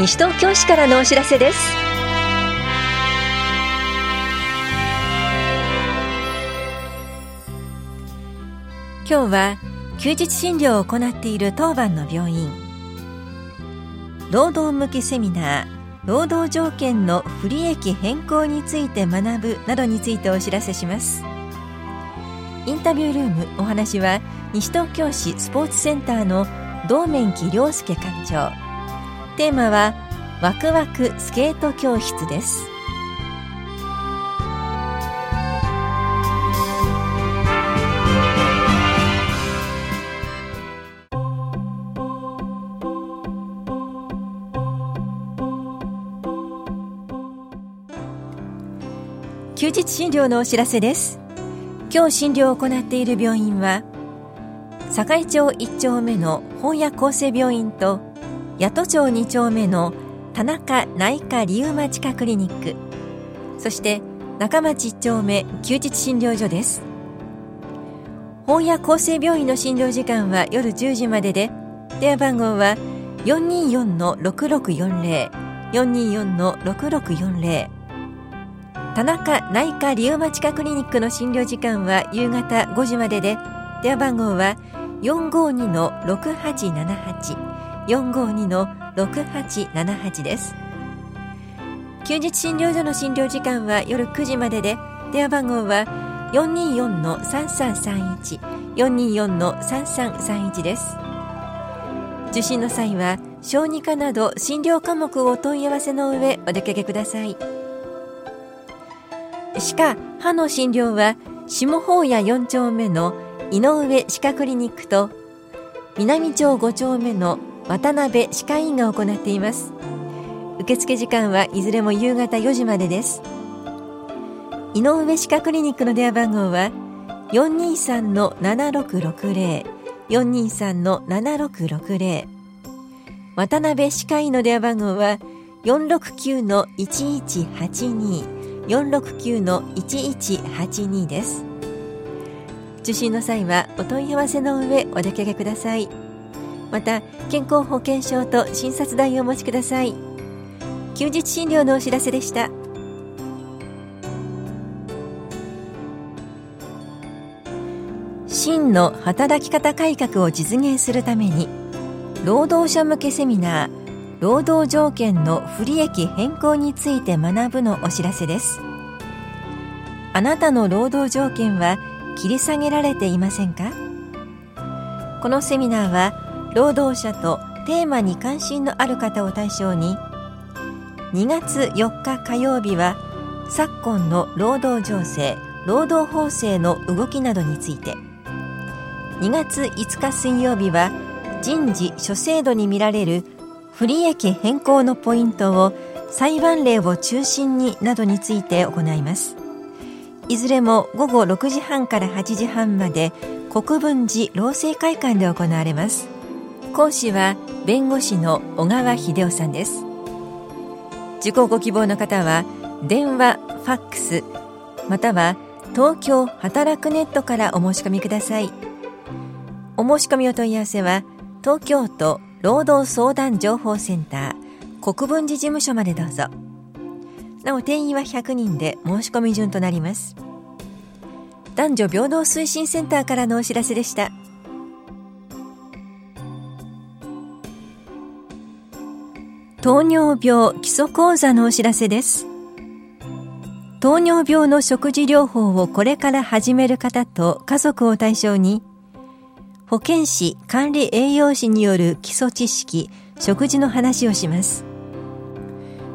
西東京市からのお知らせです。今日は休日診療を行っている当番の病院。労働向けセミナー労働条件の不利益変更について学ぶなどについてお知らせします。インタビュールームお話は西東京市スポーツセンターの道面木亮介館長。テーマはワクワクスケート教室です。休日診療のお知らせです。今日診療を行っている病院は堺町1丁目の本屋厚生病院と八戸町2丁目の田中内科リウマチ科クリニック。そして中町1丁目休日診療所です。本屋厚生病院の診療時間は夜10時までで電話番号は424-6640 424-6640田中内科リウマチ科クリニックの診療時間は夕方5時までで電話番号は452-6878 452-6878です。休日診療所の診療時間は夜9時までで電話番号は424-3331 424-3331です。受診の際は小児科など診療科目をお問い合わせの上お出かけください。歯科歯の診療は下法屋4丁目の井上歯科クリニックと南町5丁目の渡辺歯科医院が行っています。受付時間はいずれも夕方4時までです。井上歯科クリニックの電話番号は423-7660 423-7660渡辺歯科医の電話番号は469-1182 469-1182です。受診の際はお問い合わせの上お出かけください。また健康保険証と診察代をお持ちください。休日診療のお知らせでした。真の働き方改革を実現するために労働者向けセミナー労働条件の不利益変更について学ぶのお知らせです。あなたの労働条件は切り下げられていませんか？このセミナーは労働者とテーマに関心のある方を対象に2月4日火曜日は昨今の労働情勢労働法制の動きなどについて2月5日水曜日は人事諸制度に見られる不利益変更のポイントを裁判例を中心になどについて行います。いずれも午後6時半から8時半まで国分寺労政会館で行われます。講師は弁護士の小川秀夫さんです。受講ご希望の方は電話ファックスまたは東京働くネットからお申し込みください。お申し込みお問い合わせは東京都労働相談情報センター国分寺事務所までどうぞ。なお定員は100人で申し込み順となります。男女平等推進センターからのお知らせでした。糖尿病基礎講座のお知らせです。糖尿病の食事療法をこれから始める方と家族を対象に保健師管理栄養士による基礎知識食事の話をします。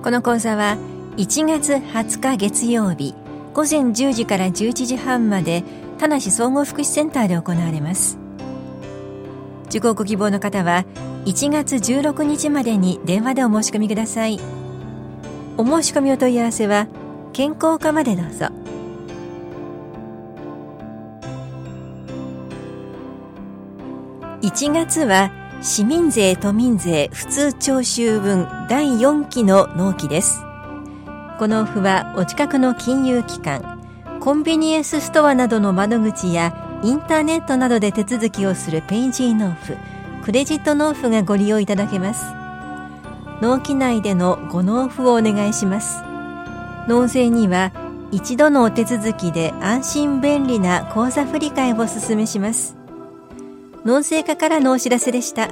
この講座は1月20日月曜日午前10時から11時半まで田無総合福祉センターで行われます。受講ご希望の方は1月16日までに電話でお申し込みください。お申し込みお問い合わせは健康課までどうぞ。1月は市民税都民税普通徴収分第4期の納期です。この付はお近くの金融機関コンビニエンスストアなどの窓口やインターネットなどで手続きをするペイジー納付クレジット納付がご利用いただけます。納期内でのご納付をお願いします。納税には一度のお手続きで安心便利な口座振替をお勧めします。納税課からのお知らせでした。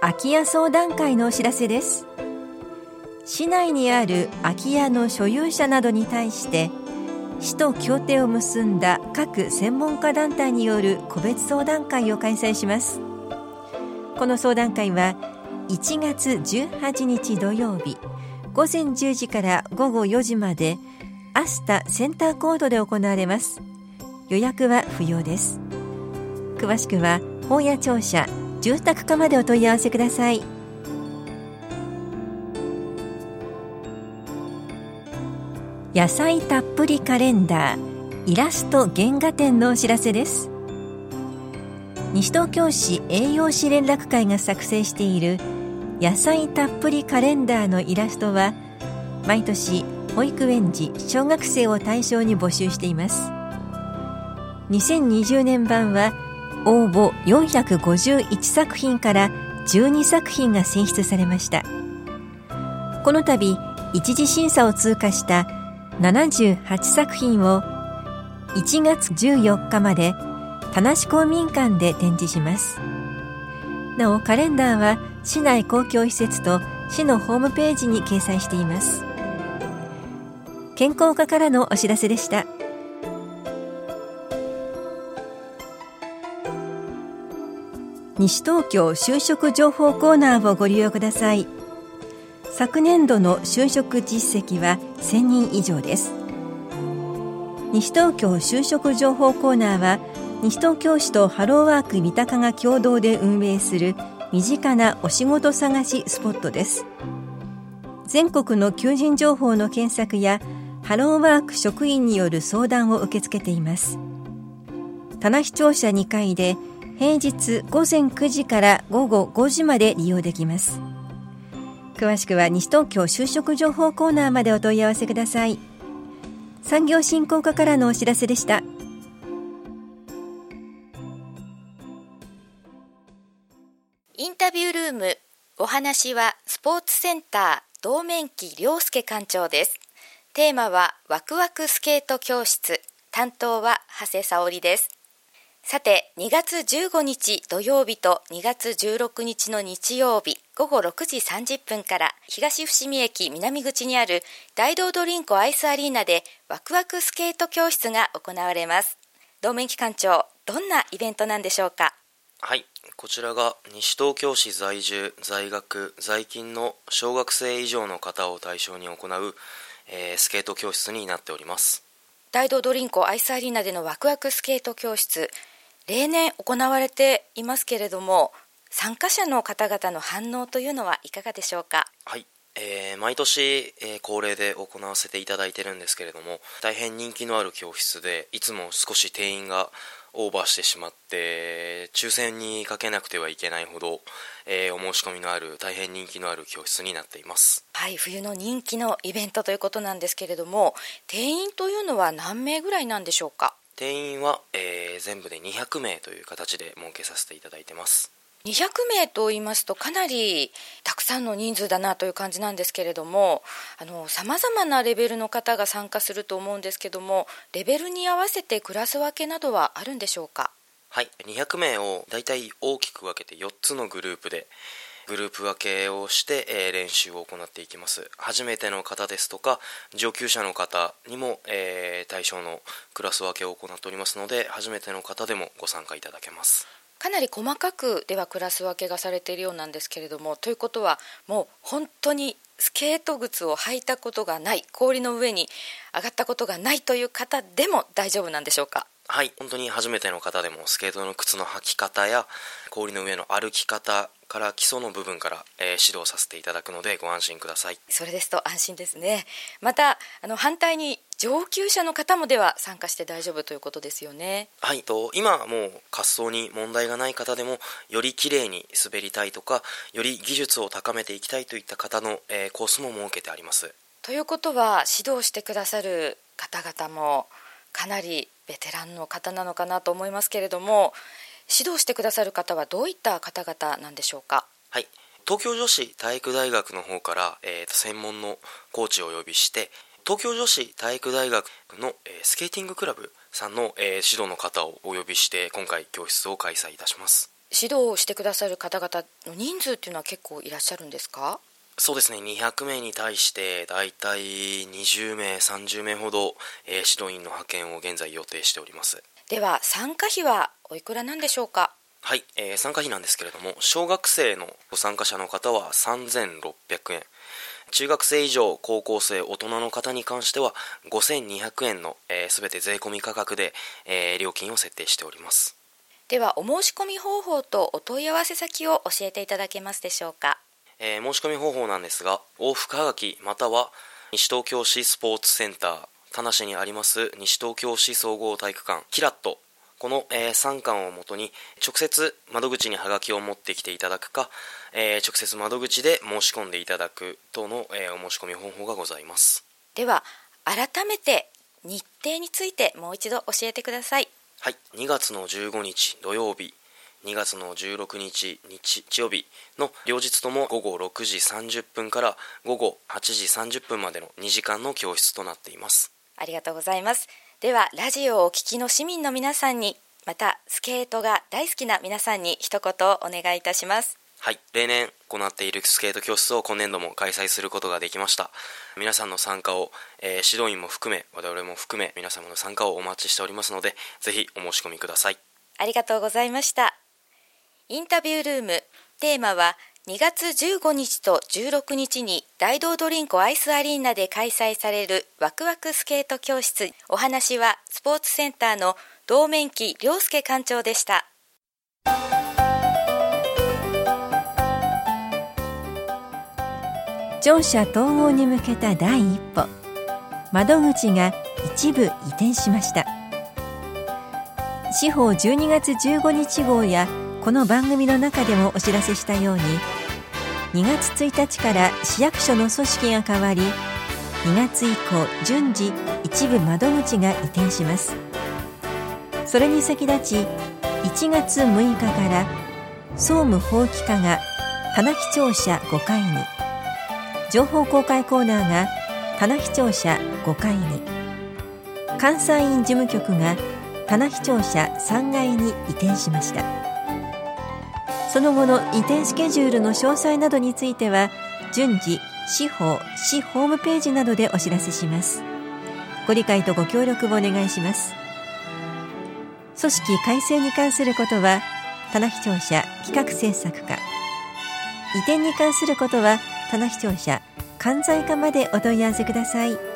空き家相談会のお知らせです。市内にある空き家の所有者などに対して市と協定を結んだ各専門家団体による個別相談会を開催します。この相談会は1月18日土曜日午前10時から午後4時までアスタセンターコードで行われます。予約は不要です。詳しくは本屋庁舎住宅課までお問い合わせください。野菜たっぷりカレンダーイラスト原画展のお知らせです。西東京市栄養士連絡会が作成している野菜たっぷりカレンダーのイラストは毎年保育園児小学生を対象に募集しています。2020年版は応募451作品から12作品が選出されました。この度一次審査を通過した78作品を1月14日まで田無公民館で展示します。なおカレンダーは市内公共施設と市のホームページに掲載しています。健康課からのお知らせでした。西東京就職情報コーナーをご利用ください。昨年度の就職実績は1000人以上です。西東京就職情報コーナーは西東京市とハローワーク三鷹が共同で運営する身近なお仕事探しスポットです。全国の求人情報の検索やハローワーク職員による相談を受け付けています。棚視聴者2階で平日午前9時から午後5時まで利用できます。詳しくは西東京就職情報コーナーまでお問い合わせください。産業振興課からのお知らせでした。インタビュールームお話はスポーツセンター道面記良介館長です。テーマはワクワクスケート教室。担当は長谷沙織です。さて2月15日土曜日と2月16日の日曜日。午後6時30分から東伏見駅南口にある大道ドリンクアイスアリーナでワクワクスケート教室が行われます。道面機関長どんなイベントなんでしょうか？はいこちらが西東京市在住在学在勤の小学生以上の方を対象に行う、えー、スケート教室になっております。大道ドリンクアイスアリーナでのワクワクスケート教室例年行われていますけれども参加者の方々の反応というのはいかがでしょうか？はい、えー、毎年、えー、恒例で行わせていただいてるんですけれども大変人気のある教室でいつも少し定員がオーバーしてしまって抽選にかけなくてはいけないほど、えー、お申し込みのある大変人気のある教室になっています。はい。冬の人気のイベントということなんですけれども定員というのは何名ぐらいなんでしょうか？定員は、えー、全部で200名という形で設けさせていただいてます200名と言いますとかなりたくさんの人数だなという感じなんですけれどもさまざまなレベルの方が参加すると思うんですけどもレベルに合わせてクラス分けなどはあるんでしょうか？はい。200名をだいたい大きく分けて4つのグループでグループ分けをして、え、練習を行っていきます。初めての方ですとか上級者の方にも、え、対象のクラス分けを行っておりますので初めての方でもご参加いただけます。かなり細かくではクラス分けがされているようなんですけれどもということはもう本当にスケート靴を履いたことがない氷の上に上がったことがないという方でも大丈夫なんでしょうか？はい本当に初めての方でもスケートの靴の履き方や氷の上の歩き方から基礎の部分から、えー、指導させていただくのでご安心ください。それですと安心ですね。またあの反対に上級者の方もでは参加して大丈夫ということですよね。はいと今はもう滑走に問題がない方でもより綺麗に滑りたいとかより技術を高めていきたいといった方の、えー、コースも設けてあります。ということは指導してくださる方々もかなりベテランの方なのかなと思いますけれども指導してくださる方はどういった方々なんでしょうか？はい。東京女子体育大学の方から、えーと、専門のコーチをお呼びして東京女子体育大学の、えー、スケーティングクラブさんの、えー、指導の方をお呼びして今回教室を開催いたします。指導をしてくださる方々の人数っていうのは結構いらっしゃるんですか？そうですね。200名に対してだいたい20名30名ほど、えー、指導員の派遣を現在予定しております。では参加費はおいくらなんでしょうか？はい、えー、参加費なんですけれども小学生のご参加者の方は3600円。中学生以上高校生大人の方に関しては5200円のすべ、えー、全て税込み価格で、えー、料金を設定しております。ではお申し込み方法とお問い合わせ先を教えていただけますでしょうか、えー、申し込み方法なんですが往復はがきまたは西東京市スポーツセンター田無にあります西東京市総合体育館キラット。この、えー、3巻をもとに直接窓口にはがきを持ってきていただくか、えー、直接窓口で申し込んでいただく等の、えー、お申し込み方法がございます。では改めて日程についてもう一度教えてください。はい。2月の15日土曜日2月の16日日曜日の両日とも午後6時30分から午後8時30分までの2時間の教室となっています。ありがとうございます。ではラジオをお聞きの市民の皆さんにまたスケートが大好きな皆さんに一言お願いいたします。はい例年行っているスケート教室を今年度も開催することができました。皆さんの参加を、えー、指導員も含め我々も含め皆様の参加をお待ちしておりますのでぜひお申し込みください。ありがとうございましたインタビュールーム。テーマは2月15日と16日に大道ドリンクアイスアリーナで開催されるワクワクスケート教室。お話はスポーツセンターの道面木亮介館長でした。乗車統合に向けた第一歩。窓口が一部移転しました。司法12月15日号やこの番組の中でもお知らせしたように2月1日から市役所の組織が変わり2月以降順次一部窓口が移転します。それに先立ち1月6日から総務法規課が棚木庁舎5階に情報公開コーナーが棚木庁舎5階に監査院事務局が棚木庁舎3階に移転しました。その後の移転スケジュールの詳細などについては順次司法市ホームページなどでお知らせします。ご理解とご協力をお願いします。組織改正に関することは棚視聴者企画制作課。移転に関することは棚視聴者関西課までお問い合わせください。